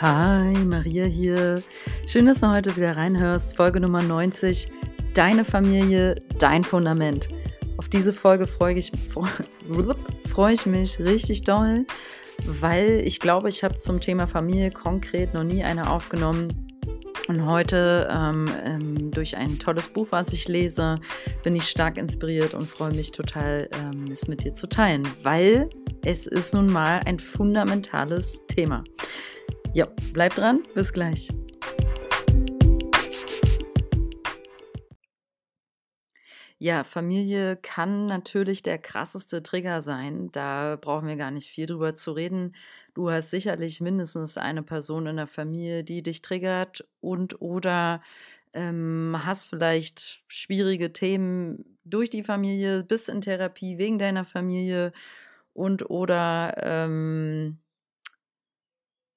Hi, Maria hier. Schön, dass du heute wieder reinhörst. Folge Nummer 90. Deine Familie, dein Fundament. Auf diese Folge freue ich, freue ich mich richtig doll, weil ich glaube, ich habe zum Thema Familie konkret noch nie eine aufgenommen. Und heute ähm, ähm, durch ein tolles Buch, was ich lese, bin ich stark inspiriert und freue mich total, ähm, es mit dir zu teilen, weil es ist nun mal ein fundamentales Thema. Ja, bleib dran, bis gleich. Ja, Familie kann natürlich der krasseste Trigger sein. Da brauchen wir gar nicht viel drüber zu reden. Du hast sicherlich mindestens eine Person in der Familie, die dich triggert und oder ähm, hast vielleicht schwierige Themen durch die Familie, bist in Therapie wegen deiner Familie und oder ähm,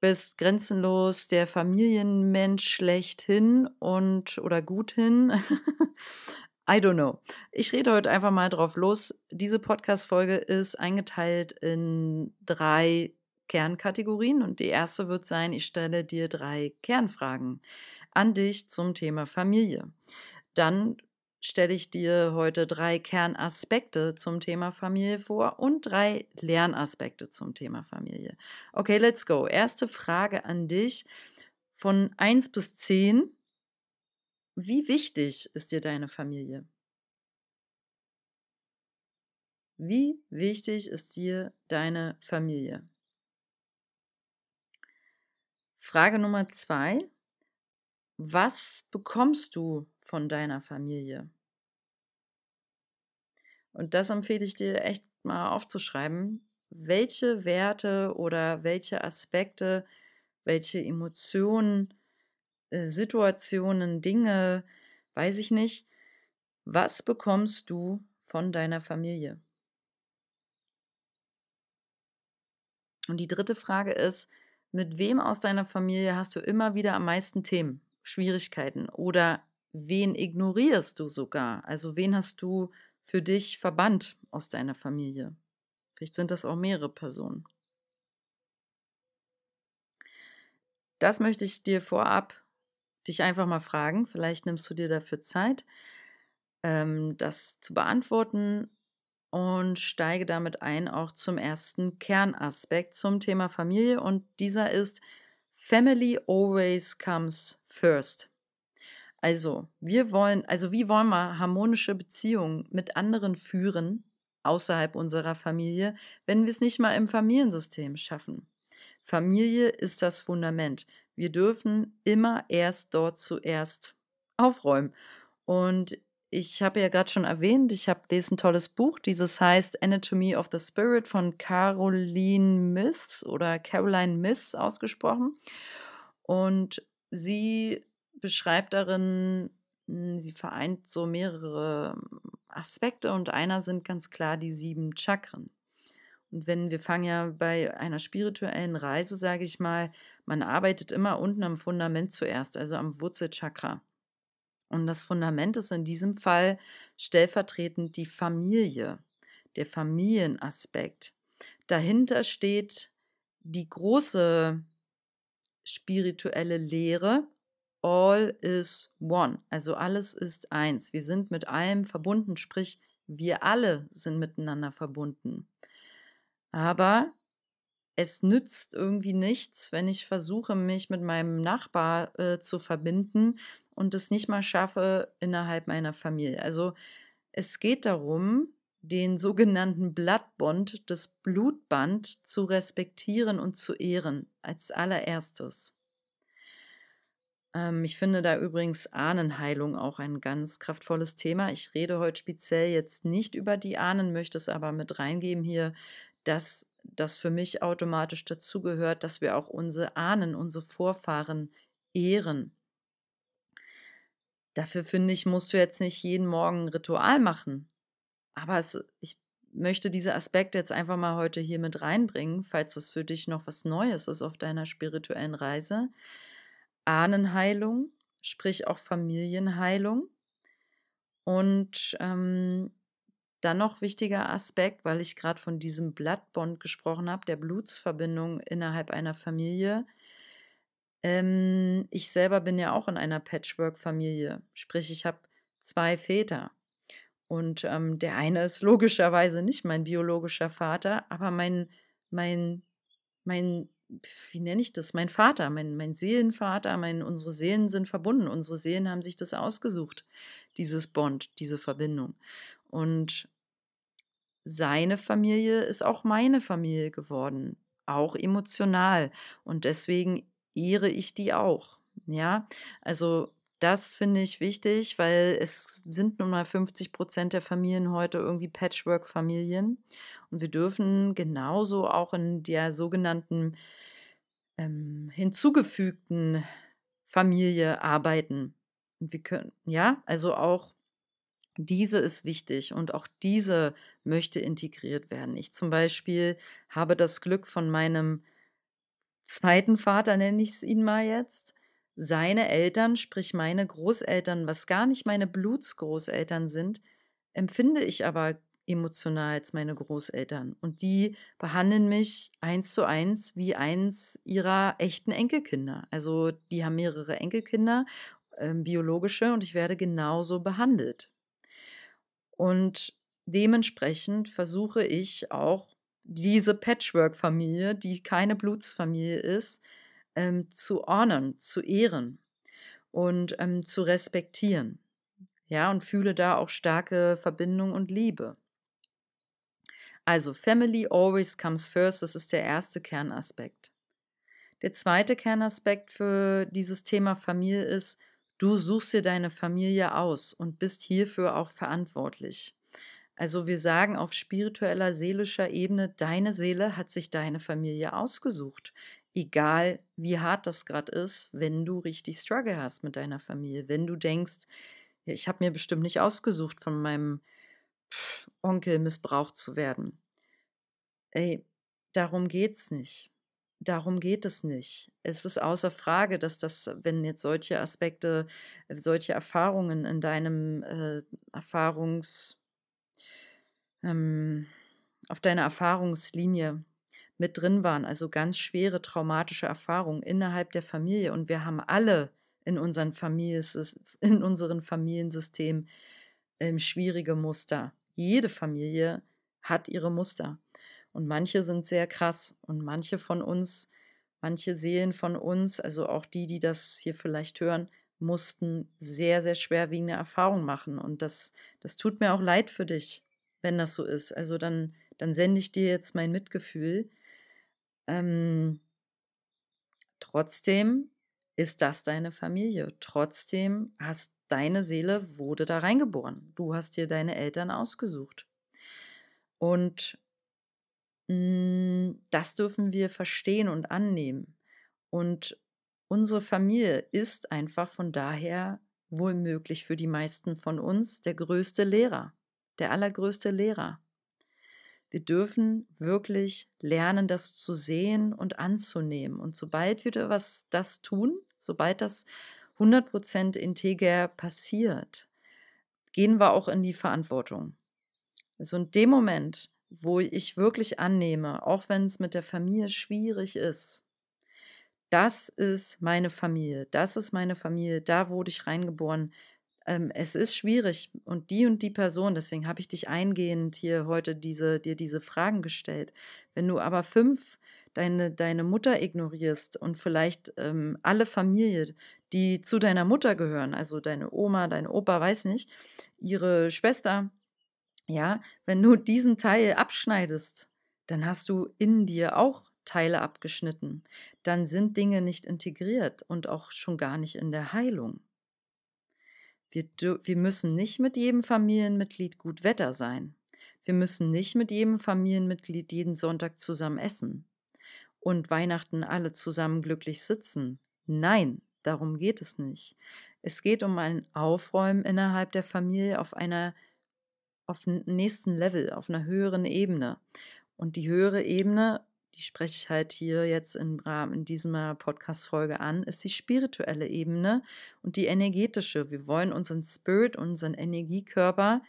bist grenzenlos der Familienmensch schlechthin und oder gut hin. I don't know. Ich rede heute einfach mal drauf los. Diese Podcast-Folge ist eingeteilt in drei Kernkategorien und die erste wird sein, ich stelle dir drei Kernfragen an dich zum Thema Familie. Dann stelle ich dir heute drei Kernaspekte zum Thema Familie vor und drei Lernaspekte zum Thema Familie. Okay, let's go. Erste Frage an dich von 1 bis 10. Wie wichtig ist dir deine Familie? Wie wichtig ist dir deine Familie? Frage Nummer zwei. Was bekommst du von deiner Familie? Und das empfehle ich dir echt mal aufzuschreiben. Welche Werte oder welche Aspekte, welche Emotionen, äh, Situationen, Dinge, weiß ich nicht, was bekommst du von deiner Familie? Und die dritte Frage ist, mit wem aus deiner Familie hast du immer wieder am meisten Themen, Schwierigkeiten oder wen ignorierst du sogar? Also wen hast du für dich verbannt aus deiner Familie? Vielleicht sind das auch mehrere Personen. Das möchte ich dir vorab dich einfach mal fragen. Vielleicht nimmst du dir dafür Zeit, ähm, das zu beantworten und steige damit ein auch zum ersten Kernaspekt zum Thema Familie und dieser ist Family always comes first. Also, wir wollen, also wie wollen wir harmonische Beziehungen mit anderen führen außerhalb unserer Familie, wenn wir es nicht mal im Familiensystem schaffen? Familie ist das Fundament. Wir dürfen immer erst dort zuerst aufräumen. Und ich habe ja gerade schon erwähnt, ich habe lese ein tolles Buch, dieses heißt Anatomy of the Spirit von Caroline Miss oder Caroline Miss ausgesprochen. Und sie beschreibt darin, hm, sie vereint so mehrere Aspekte und einer sind ganz klar die sieben Chakren. Und wenn wir fangen ja bei einer spirituellen Reise, sage ich mal, man arbeitet immer unten am Fundament zuerst, also am Wurzelchakra. Und das Fundament ist in diesem Fall stellvertretend die Familie, der Familienaspekt. Dahinter steht die große spirituelle Lehre, All is one, also alles ist eins. Wir sind mit allem verbunden, sprich, wir alle sind miteinander verbunden. Aber es nützt irgendwie nichts, wenn ich versuche, mich mit meinem Nachbar äh, zu verbinden und es nicht mal schaffe innerhalb meiner Familie. Also es geht darum, den sogenannten Bloodbond, das Blutband zu respektieren und zu ehren als allererstes. Ähm, ich finde da übrigens Ahnenheilung auch ein ganz kraftvolles Thema. Ich rede heute speziell jetzt nicht über die Ahnen, möchte es aber mit reingeben hier, dass das für mich automatisch dazugehört, dass wir auch unsere Ahnen, unsere Vorfahren ehren. Dafür finde ich, musst du jetzt nicht jeden Morgen ein Ritual machen. Aber es, ich möchte diese Aspekte jetzt einfach mal heute hier mit reinbringen, falls das für dich noch was Neues ist auf deiner spirituellen Reise. Ahnenheilung, sprich auch Familienheilung. Und ähm, dann noch wichtiger Aspekt, weil ich gerade von diesem Bloodbond gesprochen habe, der Blutsverbindung innerhalb einer Familie. Ähm, ich selber bin ja auch in einer Patchwork-Familie. Sprich, ich habe zwei Väter. Und ähm, der eine ist logischerweise nicht mein biologischer Vater, aber mein, mein, mein, wie nenne ich das? Mein Vater, mein, mein Seelenvater, mein, unsere Seelen sind verbunden. Unsere Seelen haben sich das ausgesucht, dieses Bond, diese Verbindung. Und seine Familie ist auch meine Familie geworden, auch emotional. Und deswegen ehre ich die auch. Ja, also das finde ich wichtig, weil es sind nun mal 50 Prozent der Familien heute irgendwie Patchwork-Familien. Und wir dürfen genauso auch in der sogenannten ähm, hinzugefügten Familie arbeiten. Und wir können, ja, also auch diese ist wichtig und auch diese möchte integriert werden. Ich zum Beispiel habe das Glück von meinem zweiten Vater, nenne ich es ihn mal jetzt, seine Eltern, sprich meine Großeltern, was gar nicht meine Blutsgroßeltern sind, empfinde ich aber emotional als meine Großeltern. Und die behandeln mich eins zu eins wie eins ihrer echten Enkelkinder. Also die haben mehrere Enkelkinder, äh, biologische, und ich werde genauso behandelt. Und dementsprechend versuche ich auch diese Patchwork-Familie, die keine Blutsfamilie ist, ähm, zu honern, zu ehren und ähm, zu respektieren. Ja, und fühle da auch starke Verbindung und Liebe. Also, Family always comes first, das ist der erste Kernaspekt. Der zweite Kernaspekt für dieses Thema Familie ist, du suchst dir deine Familie aus und bist hierfür auch verantwortlich. Also wir sagen auf spiritueller, seelischer Ebene, deine Seele hat sich deine Familie ausgesucht egal wie hart das gerade ist, wenn du richtig Struggle hast mit deiner Familie, wenn du denkst, ich habe mir bestimmt nicht ausgesucht, von meinem Onkel missbraucht zu werden. Ey, darum geht's nicht. Darum geht es nicht. Es ist außer Frage, dass das, wenn jetzt solche Aspekte, solche Erfahrungen in deinem äh, Erfahrungs, ähm, auf deiner Erfahrungslinie mit drin waren, also ganz schwere traumatische Erfahrungen innerhalb der Familie. Und wir haben alle in, unseren in unseren Familiensystemen ähm, schwierige Muster. Jede Familie hat ihre Muster. Und manche sind sehr krass. Und manche von uns, manche Seelen von uns, also auch die, die das hier vielleicht hören, mussten sehr, sehr schwerwiegende Erfahrungen machen. Und das, das tut mir auch leid für dich, wenn das so ist. Also dann, dann sende ich dir jetzt mein Mitgefühl. Ähm, trotzdem ist das deine Familie. Trotzdem hast deine Seele wurde da reingeboren. Du hast dir deine Eltern ausgesucht. Und mh, hm, das dürfen wir verstehen und annehmen. Und unsere Familie ist einfach von daher wohl möglich für die meisten von uns der größte Lehrer, der allergrößte Lehrer. Wir dürfen wirklich lernen, das zu sehen und anzunehmen. Und sobald wir was das tun, sobald das 100% integer passiert, gehen wir auch in die Verantwortung. Also in dem Moment, wo ich wirklich annehme, auch wenn es mit der Familie schwierig ist, das ist meine Familie, das ist meine Familie, da wurde ich reingeboren, ähm, es ist schwierig und die und die Person, deswegen habe ich dich eingehend hier heute diese, dir diese Fragen gestellt. Wenn du aber fünf deine, deine Mutter ignorierst und vielleicht ähm, alle Familie, die zu deiner Mutter gehören, also deine Oma, dein Opa, weiß nicht, ihre Schwester, ja, wenn du diesen Teil abschneidest, dann hast du in dir auch Teile abgeschnitten. Dann sind Dinge nicht integriert und auch schon gar nicht in der Heilung. Wir, wir müssen nicht mit jedem Familienmitglied gut Wetter sein. Wir müssen nicht mit jedem Familienmitglied jeden Sonntag zusammen essen und Weihnachten alle zusammen glücklich sitzen. Nein, darum geht es nicht. Es geht um ein Aufräumen innerhalb der Familie auf einer auf nächsten Level, auf einer höheren Ebene. Und die höhere Ebene die spreche ich halt hier jetzt im in dieser Podcast-Folge an, ist die spirituelle Ebene und die energetische. Wir wollen unseren Spirit, unseren Energiekörper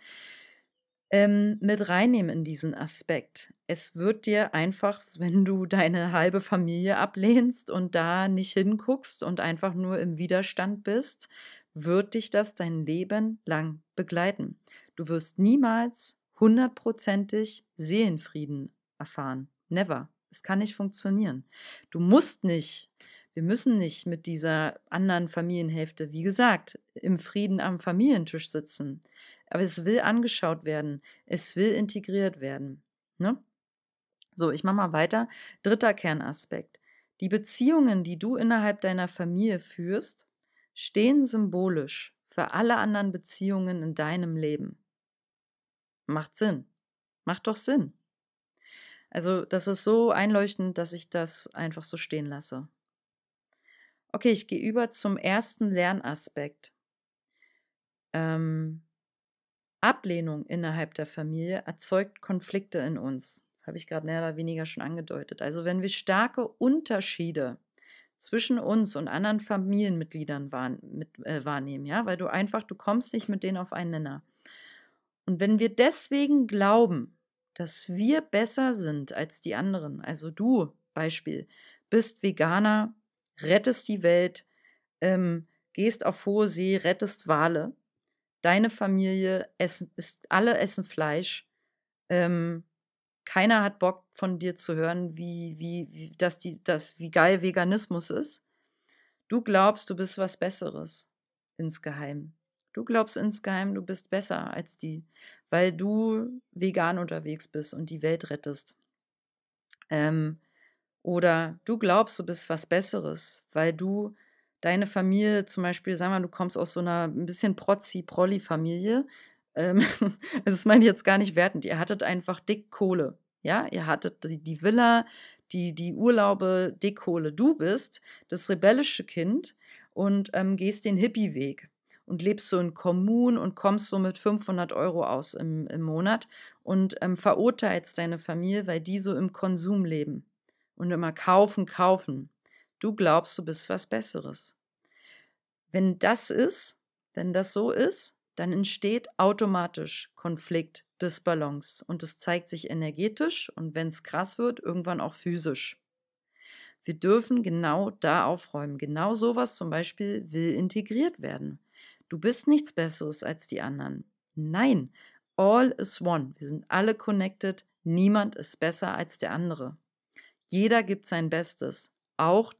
ähm, mit reinnehmen in diesen Aspekt. Es wird dir einfach, wenn du deine halbe Familie ablehnst und da nicht hinguckst und einfach nur im Widerstand bist, wird dich das dein Leben lang begleiten. Du wirst niemals hundertprozentig Seelenfrieden erfahren. Never. Es kann nicht funktionieren. Du musst nicht, wir müssen nicht mit dieser anderen Familienhälfte, wie gesagt, im Frieden am Familientisch sitzen. Aber es will angeschaut werden. Es will integriert werden. Ne? So, ich mache mal weiter. Dritter Kernaspekt. Die Beziehungen, die du innerhalb deiner Familie führst, stehen symbolisch für alle anderen Beziehungen in deinem Leben. Macht Sinn. Macht doch Sinn. Also, das ist so einleuchtend, dass ich das einfach so stehen lasse. Okay, ich gehe über zum ersten Lernaspekt. Ähm, Ablehnung innerhalb der Familie erzeugt Konflikte in uns. Habe ich gerade mehr oder weniger schon angedeutet. Also wenn wir starke Unterschiede zwischen uns und anderen Familienmitgliedern wahr, mit, äh, wahrnehmen, ja, weil du einfach, du kommst nicht mit denen auf einen Nenner. Und wenn wir deswegen glauben, dass wir besser sind als die anderen, also du, Beispiel, bist Veganer, rettest die Welt, ähm, gehst auf hohe See, rettest Wale, deine Familie essen, ist, alle essen Fleisch, ähm, keiner hat Bock von dir zu hören, wie, wie, wie, dass die, dass, wie geil Veganismus ist. Du glaubst, du bist was Besseres insgeheim. Du glaubst insgeheim, du bist besser als die, weil du vegan unterwegs bist und die Welt rettest. Ähm, oder du glaubst, du bist was Besseres, weil du deine Familie zum Beispiel, sagen wir, du kommst aus so einer ein bisschen Prozzi-Prolli-Familie, ähm, also das meine ich jetzt gar nicht wertend. Ihr hattet einfach dick Kohle. Ja, ihr hattet die, die Villa, die, die Urlaube, dick Kohle. Du bist das rebellische Kind und ähm, gehst den Hippie-Weg und lebst so in Kommunen und kommst so mit 500 Euro aus im, im Monat und ähm, verurteilst deine Familie, weil die so im Konsum leben und immer kaufen, kaufen. Du glaubst, du bist was Besseres. Wenn das ist, wenn das so ist, dann entsteht automatisch Konflikt, Disbalance und es zeigt sich energetisch und wenn es krass wird, irgendwann auch physisch. Wir dürfen genau da aufräumen. Genau sowas zum Beispiel will integriert werden. Du bist nichts Besseres als die anderen. Nein, all is one. Wir sind alle connected. Niemand ist besser als der andere. Jeder gibt sein Bestes. Auch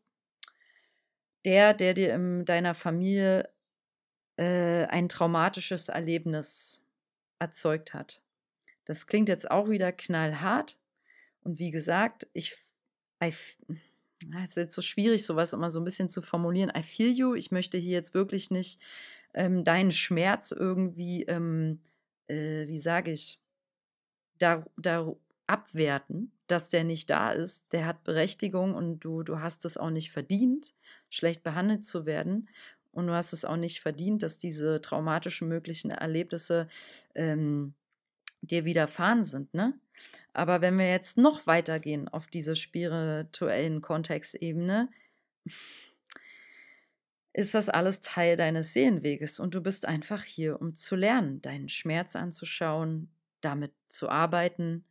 der, der dir in deiner Familie äh, ein traumatisches Erlebnis erzeugt hat. Das klingt jetzt auch wieder knallhart. Und wie gesagt, ich, es ist jetzt so schwierig, sowas immer so ein bisschen zu formulieren. I feel you. Ich möchte hier jetzt wirklich nicht ähm, deinen Schmerz irgendwie, ähm, äh, wie sage ich, da, da abwerten, dass der nicht da ist. Der hat Berechtigung und du, du hast es auch nicht verdient, schlecht behandelt zu werden. Und du hast es auch nicht verdient, dass diese traumatischen möglichen Erlebnisse ähm, dir widerfahren sind. Ne? Aber wenn wir jetzt noch weitergehen auf diese spirituellen Kontextebene, ist das alles Teil deines Seelenweges und du bist einfach hier, um zu lernen, deinen Schmerz anzuschauen, damit zu arbeiten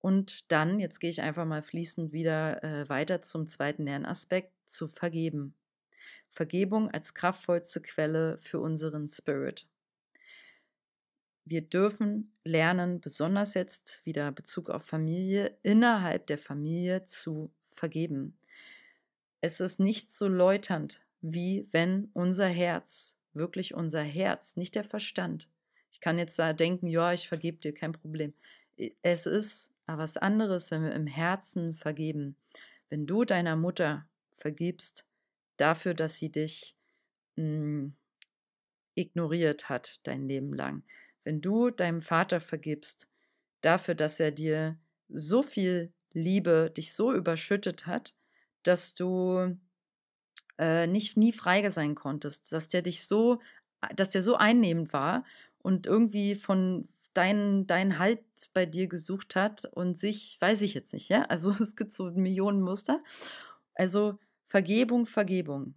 und dann, jetzt gehe ich einfach mal fließend wieder äh, weiter zum zweiten Lernaspekt, zu vergeben. Vergebung als kraftvollste Quelle für unseren Spirit. Wir dürfen lernen, besonders jetzt wieder Bezug auf Familie, innerhalb der Familie zu vergeben. Es ist nicht so läuternd, wie wenn unser Herz, wirklich unser Herz, nicht der Verstand. Ich kann jetzt da denken, ja, ich vergebe dir, kein Problem. Es ist aber was anderes, wenn wir im Herzen vergeben. Wenn du deiner Mutter vergibst, dafür, dass sie dich mh, hm, ignoriert hat dein Leben lang. Wenn du deinem Vater vergibst, dafür, dass er dir so viel Liebe, dich so überschüttet hat, dass du äh, nicht nie frei sein konntest, dass der dich so, dass der so einnehmend war und irgendwie von deinen dein Halt bei dir gesucht hat und sich, weiß ich jetzt nicht, ja, also es gibt so Millionen Muster. Also Vergebung, Vergebung.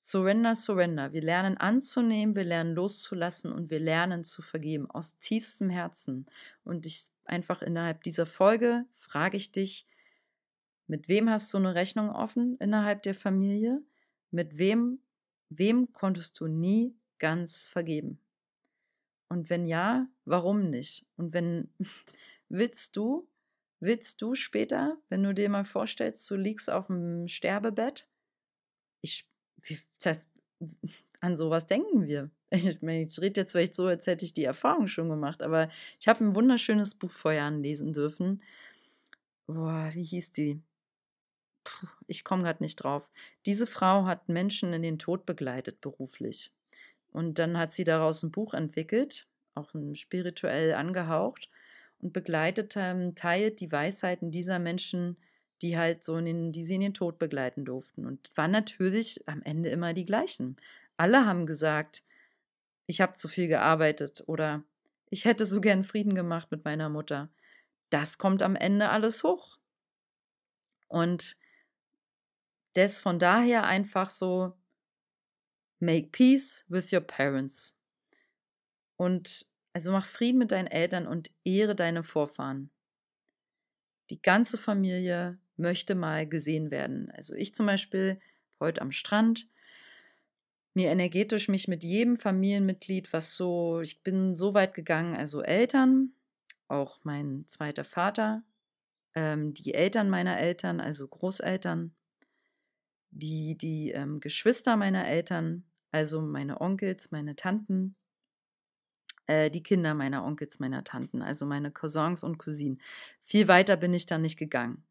Surrender, surrender. Wir lernen anzunehmen, wir lernen loszulassen und wir lernen zu vergeben aus tiefstem Herzen. Und ich einfach innerhalb dieser Folge frage ich dich, mit wem hast du eine Rechnung offen innerhalb der Familie? Mit wem, wem konntest du nie ganz vergeben? Und wenn ja, warum nicht? Und wenn willst du, willst du später, wenn du dir mal vorstellst, du liegst auf dem Sterbebett, ich das an sowas denken wir. Ich, meine, ich rede jetzt vielleicht so, als hätte ich die Erfahrung schon gemacht, aber ich habe ein wunderschönes Buch vor Jahren lesen dürfen. Boah, wie hieß die? Ich komme gerade nicht drauf. Diese Frau hat Menschen in den Tod begleitet beruflich. Und dann hat sie daraus ein Buch entwickelt, auch spirituell angehaucht, und begleitet, ähm, teilt die Weisheiten dieser Menschen die halt so in den, die sie in den Tod begleiten durften. Und waren natürlich am Ende immer die gleichen. Alle haben gesagt, ich habe zu viel gearbeitet oder ich hätte so gern Frieden gemacht mit meiner Mutter. Das kommt am Ende alles hoch. Und das von daher einfach so, make peace with your parents. Und also mach Frieden mit deinen Eltern und ehre deine Vorfahren. Die ganze Familie möchte mal gesehen werden. Also ich zum Beispiel heute am Strand, mir energetisch mich mit jedem Familienmitglied, was so, ich bin so weit gegangen, also Eltern, auch mein zweiter Vater, ähm, die Eltern meiner Eltern, also Großeltern, die, die ähm, Geschwister meiner Eltern, also meine Onkels, meine Tanten, äh, die Kinder meiner Onkels, meiner Tanten, also meine Cousins und Cousinen. Viel weiter bin ich da nicht gegangen.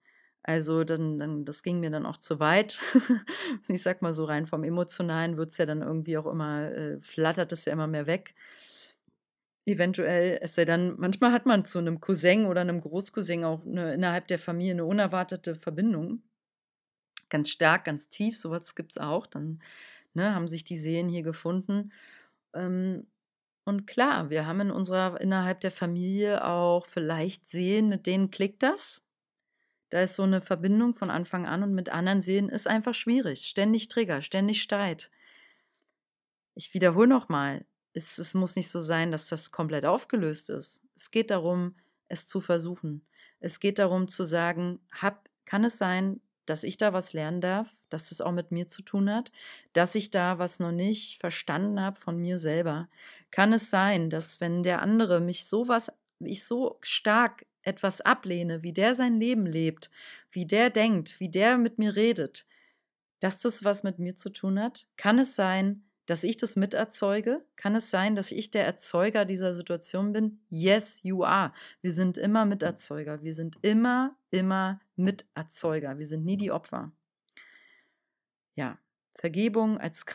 Also dann, dann, das ging mir dann auch zu weit. ich sag mal so rein vom Emotionalen wird es ja dann irgendwie auch immer, äh, flattert es ja immer mehr weg. Eventuell, es sei dann, manchmal hat man zu einem Cousin oder einem Großcousin auch eine, innerhalb der Familie eine unerwartete Verbindung. Ganz stark, ganz tief, sowas gibt es auch. Dann ne, haben sich die Seelen hier gefunden. Ähm, und klar, wir haben in unserer, innerhalb der Familie auch vielleicht Seelen, mit denen klickt das da ist so eine Verbindung von Anfang an und mit anderen Seelen ist einfach schwierig. Ständig Trigger, ständig Streit. Ich wiederhole nochmal, es, es muss nicht so sein, dass das komplett aufgelöst ist. Es geht darum, es zu versuchen. Es geht darum zu sagen, hab, kann es sein, dass ich da was lernen darf, dass das auch mit mir zu tun hat, dass ich da was noch nicht verstanden habe von mir selber. Kann es sein, dass wenn der andere mich sowas, ich so stark etwas ablehne, wie der sein Leben lebt, wie der denkt, wie der mit mir redet, dass das was mit mir zu tun hat? Kann es sein, dass ich das miterzeuge? Kann es sein, dass ich der Erzeuger dieser Situation bin? Yes, you are. Wir sind immer Miterzeuger. Wir sind immer, immer Miterzeuger. Wir sind nie die Opfer. Ja, Vergebung als,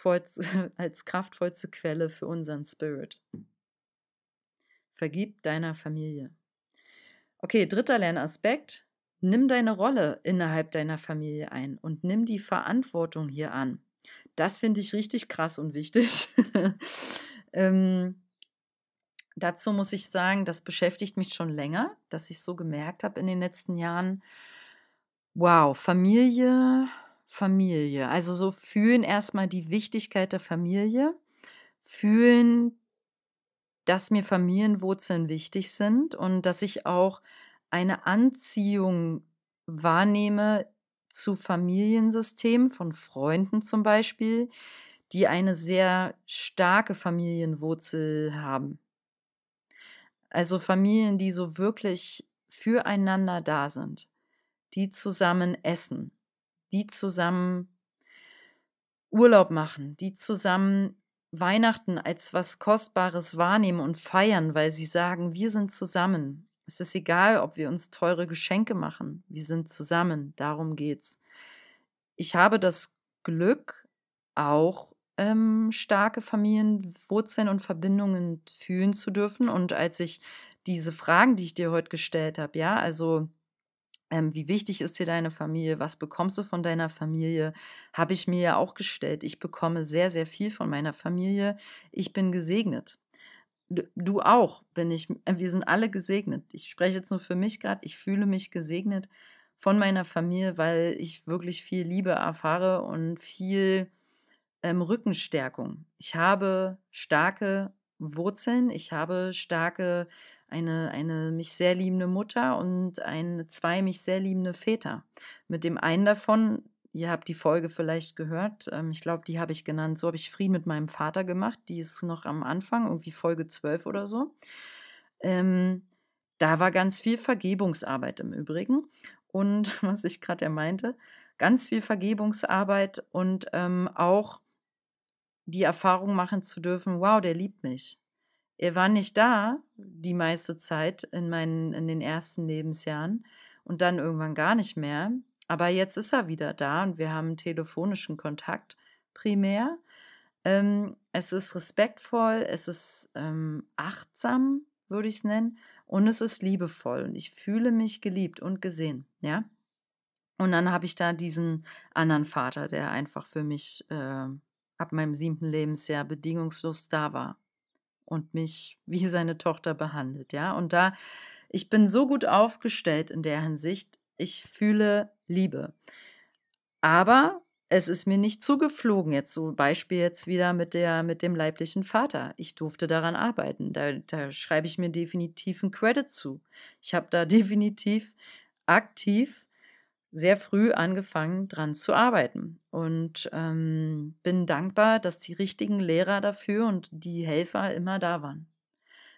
als kraftvollste Quelle für unseren Spirit. Vergib deiner Familie. Okay, dritter Lernaspekt. Nimm deine Rolle innerhalb deiner Familie ein und nimm die Verantwortung hier an. Das finde ich richtig krass und wichtig. ähm, dazu muss ich sagen, das beschäftigt mich schon länger, dass ich so gemerkt habe in den letzten Jahren, wow, Familie, Familie. Also so fühlen erstmal die Wichtigkeit der Familie, fühlen dass mir Familienwurzeln wichtig sind und dass ich auch eine Anziehung wahrnehme zu Familiensystemen von Freunden zum Beispiel, die eine sehr starke Familienwurzel haben. Also Familien, die so wirklich füreinander da sind, die zusammen essen, die zusammen Urlaub machen, die zusammen Weihnachten als was Kostbares wahrnehmen und feiern, weil sie sagen, wir sind zusammen. Es ist egal, ob wir uns teure Geschenke machen. Wir sind zusammen. Darum geht's. Ich habe das Glück, auch ähm, starke Familienwurzeln und Verbindungen fühlen zu dürfen. Und als ich diese Fragen, die ich dir heute gestellt habe, ja, also ähm, wie wichtig ist dir deine Familie? Was bekommst du von deiner Familie? Habe ich mir ja auch gestellt. Ich bekomme sehr, sehr viel von meiner Familie. Ich bin gesegnet. Du auch, bin ich. Äh, wir sind alle gesegnet. Ich spreche jetzt nur für mich gerade. Ich fühle mich gesegnet von meiner Familie, weil ich wirklich viel Liebe erfahre und viel ähm, Rückenstärkung. Ich habe starke Wurzeln, ich habe starke, eine, eine mich sehr liebende Mutter und ein, zwei mich sehr liebende Väter. Mit dem einen davon, ihr habt die Folge vielleicht gehört, ähm, ich glaube, die habe ich genannt, so habe ich Frieden mit meinem Vater gemacht, die ist noch am Anfang, irgendwie Folge 12 oder so. Ähm, da war ganz viel Vergebungsarbeit im Übrigen. Und was ich gerade ja meinte, ganz viel Vergebungsarbeit und ähm, auch die Erfahrung machen zu dürfen, wow, der liebt mich. Er war nicht da die meiste Zeit in meinen in den ersten Lebensjahren und dann irgendwann gar nicht mehr, aber jetzt ist er wieder da und wir haben telefonischen Kontakt primär. Ähm, es ist respektvoll, es ist ähm, achtsam, würde ich es nennen, und es ist liebevoll und ich fühle mich geliebt und gesehen, ja. Und dann habe ich da diesen anderen Vater, der einfach für mich äh, ab meinem siebten Lebensjahr bedingungslos da war und mich wie seine Tochter behandelt, ja. Und da, ich bin so gut aufgestellt in der Hinsicht, ich fühle Liebe. Aber es ist mir nicht zugeflogen, jetzt so Beispiel jetzt wieder mit, der, mit dem leiblichen Vater. Ich durfte daran arbeiten. Da, da schreibe ich mir definitiv einen Credit zu. Ich habe da definitiv aktiv sehr früh angefangen, dran zu arbeiten. Und ähm, bin dankbar, dass die richtigen Lehrer dafür und die Helfer immer da waren.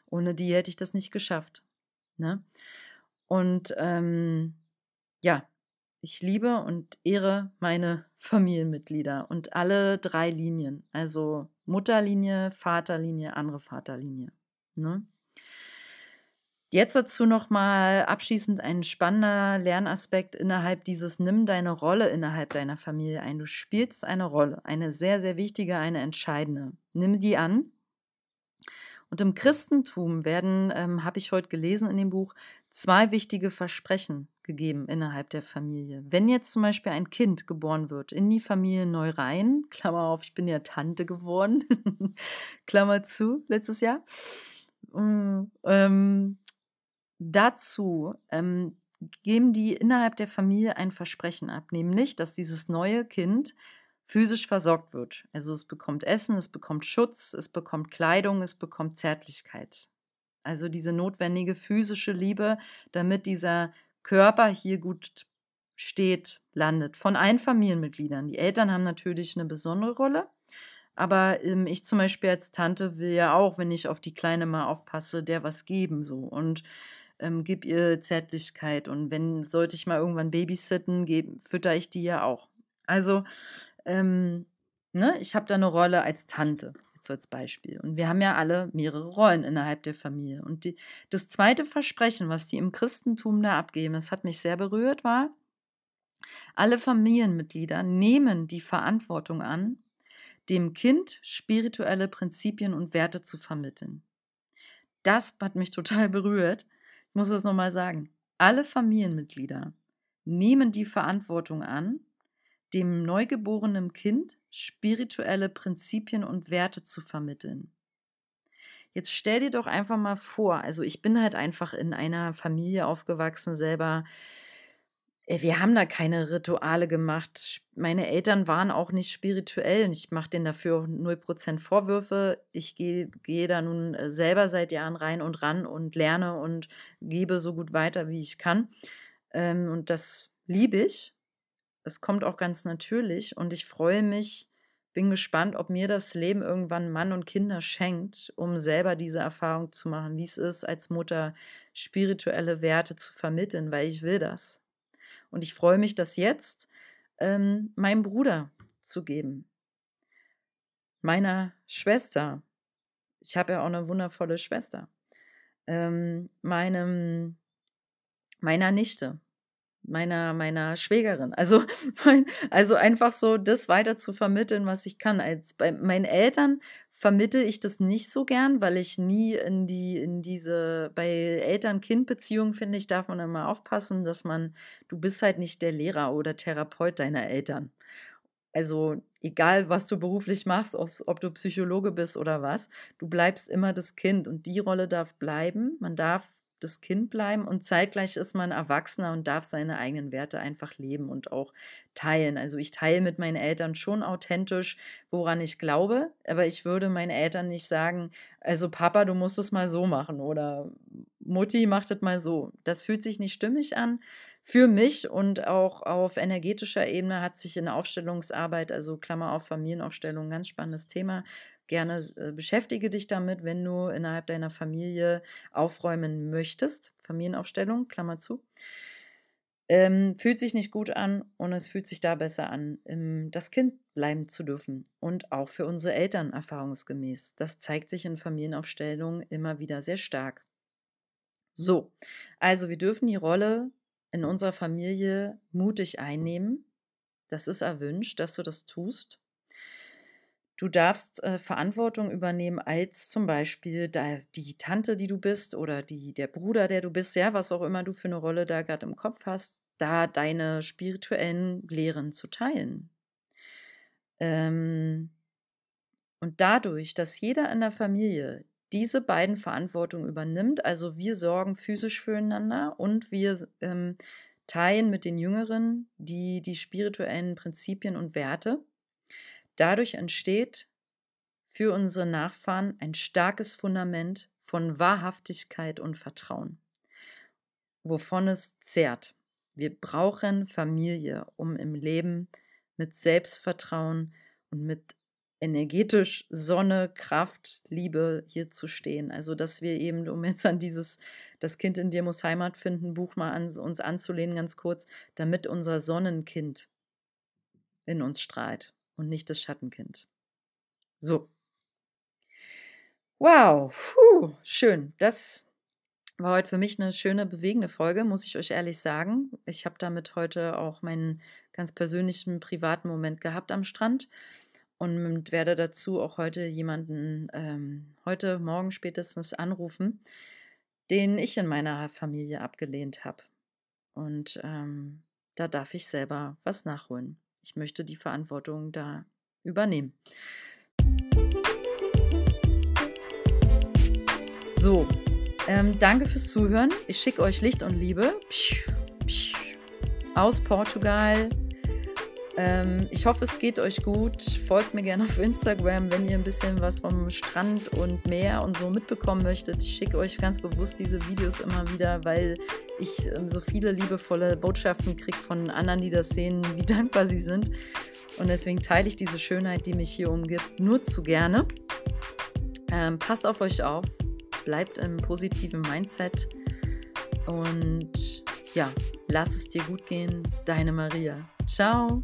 Ohne die hätte ich das nicht geschafft. Ne? Und ähm, ja, ich liebe und ehre meine Familienmitglieder und alle drei Linien. Also Mutterlinie, Vaterlinie, andere Vaterlinie. Ne? Jetzt dazu nochmal abschließend ein spannender Lernaspekt innerhalb dieses Nimm deine Rolle innerhalb deiner Familie ein. Du spielst eine Rolle, eine sehr, sehr wichtige, eine entscheidende. Nimm die an. Und im Christentum werden, ähm, habe ich heute gelesen in dem Buch, zwei wichtige Versprechen gegeben innerhalb der Familie. Wenn jetzt zum Beispiel ein Kind geboren wird in die Familie neu rein, Klammer auf, ich bin ja Tante geworden, Klammer zu, letztes Jahr, mm, ähm, Dazu ähm, geben die innerhalb der Familie ein Versprechen ab, nämlich, dass dieses neue Kind physisch versorgt wird. Also es bekommt Essen, es bekommt Schutz, es bekommt Kleidung, es bekommt Zärtlichkeit. Also diese notwendige physische Liebe, damit dieser Körper hier gut steht, landet. Von allen Familienmitgliedern. Die Eltern haben natürlich eine besondere Rolle. Aber ähm, ich zum Beispiel als Tante will ja auch, wenn ich auf die Kleine mal aufpasse, der was geben so. Und ähm, gib ihr Zärtlichkeit. Und wenn, sollte ich mal irgendwann babysitten, fütter ich die ja auch. Also, ähm, ne, ich habe da eine Rolle als Tante, jetzt als Beispiel. Und wir haben ja alle mehrere Rollen innerhalb der Familie. Und die, das zweite Versprechen, was die im Christentum da abgeben, das hat mich sehr berührt, war, alle Familienmitglieder nehmen die Verantwortung an, dem Kind spirituelle Prinzipien und Werte zu vermitteln. Das hat mich total berührt, muss es nochmal sagen, alle Familienmitglieder nehmen die Verantwortung an, dem neugeborenen Kind spirituelle Prinzipien und Werte zu vermitteln. Jetzt stell dir doch einfach mal vor, also ich bin halt einfach in einer Familie aufgewachsen selber, äh, wir haben da keine Rituale gemacht. Meine Eltern waren auch nicht spirituell und ich mache denen dafür auch 0% Vorwürfe. Ich gehe geh da nun äh, selber seit Jahren rein und ran und lerne und gebe so gut weiter, wie ich kann. Ähm, und das liebe ich. Es kommt auch ganz natürlich und ich freue mich, bin gespannt, ob mir das Leben irgendwann Mann und Kinder schenkt, um selber diese Erfahrung zu machen, wie es ist, als Mutter spirituelle Werte zu vermitteln, weil ich will das. Und ich freue mich, das jetzt ähm, meinem Bruder zu geben. Meiner Schwester. Ich habe ja auch eine wundervolle Schwester. Ähm, meinem, meiner Nichte meiner, meiner Schwägerin. Also, mein, also einfach so das weiter zu vermitteln, was ich kann. Als bei meinen Eltern vermittel ich das nicht so gern, weil ich nie in die, in diese, bei Eltern-Kind-Beziehungen, finde ich, darf man immer aufpassen, dass man, du bist halt nicht der Lehrer oder Therapeut deiner Eltern. Also, egal was du beruflich machst, ob du Psychologe bist oder was, du bleibst immer das Kind und die Rolle darf bleiben. Man darf das Kind bleiben und zeitgleich ist man Erwachsener und darf seine eigenen Werte einfach leben und auch teilen. Also ich teile mit meinen Eltern schon authentisch, woran ich glaube, aber ich würde meinen Eltern nicht sagen, also Papa, du musst es mal so machen oder Mutti macht es mal so. Das fühlt sich nicht stimmig an für mich und auch auf energetischer Ebene hat sich in Aufstellungsarbeit, also Klammer auf Familienaufstellung, ganz spannendes Thema. Gerne äh, beschäftige dich damit, wenn du innerhalb deiner Familie aufräumen möchtest. Familienaufstellung, Klammer zu. Ähm, fühlt sich nicht gut an und es fühlt sich da besser an, ähm, das Kind bleiben zu dürfen. Und auch für unsere Eltern erfahrungsgemäß. Das zeigt sich in Familienaufstellungen immer wieder sehr stark. So, also wir dürfen die Rolle in unserer Familie mutig einnehmen. Das ist erwünscht, dass du das tust. Du darfst äh, Verantwortung übernehmen als zum Beispiel da, die Tante, die du bist oder die, der Bruder, der du bist, ja, was auch immer du für eine Rolle da gerade im Kopf hast, da deine spirituellen Lehren zu teilen. Ähm, und dadurch, dass jeder in der Familie diese beiden Verantwortung übernimmt. Also wir sorgen physisch füreinander und wir ähm, teilen mit den Jüngeren die, die spirituellen Prinzipien und Werte. Dadurch entsteht für unsere Nachfahren ein starkes Fundament von Wahrhaftigkeit und Vertrauen, wovon es zehrt. Wir brauchen Familie, um im Leben mit Selbstvertrauen und mit energetisch Sonne, Kraft, Liebe hier zu stehen. Also, dass wir eben, um jetzt an dieses Das Kind in dir muss Heimat finden, Buch mal an, uns anzulehnen, ganz kurz, damit unser Sonnenkind in uns strahlt und nicht das Schattenkind. So. Wow, Puh, schön. Das war heute für mich eine schöne, bewegende Folge, muss ich euch ehrlich sagen. Ich habe damit heute auch meinen ganz persönlichen, privaten Moment gehabt am Strand und werde dazu auch heute jemanden, ähm, heute, morgen spätestens anrufen, den ich in meiner Familie abgelehnt habe. Und ähm, da darf ich selber was nachholen. Ich möchte die Verantwortung da übernehmen. So, ähm, danke fürs Zuhören. Ich schicke euch Licht und Liebe aus Portugal ähm, ich hoffe, es geht euch gut. Folgt mir gerne auf Instagram, wenn ihr ein bisschen was vom Strand und Meer und so mitbekommen möchtet. Ich schicke euch ganz bewusst diese Videos immer wieder, weil ich ähm, so viele liebevolle Botschaften kriege von anderen, die das sehen, wie dankbar sie sind. Und deswegen teile ich diese Schönheit, die mich hier umgibt, nur zu gerne. Ähm, passt auf euch auf, bleibt im positiven Mindset und ja, lass es dir gut gehen. Deine Maria. So.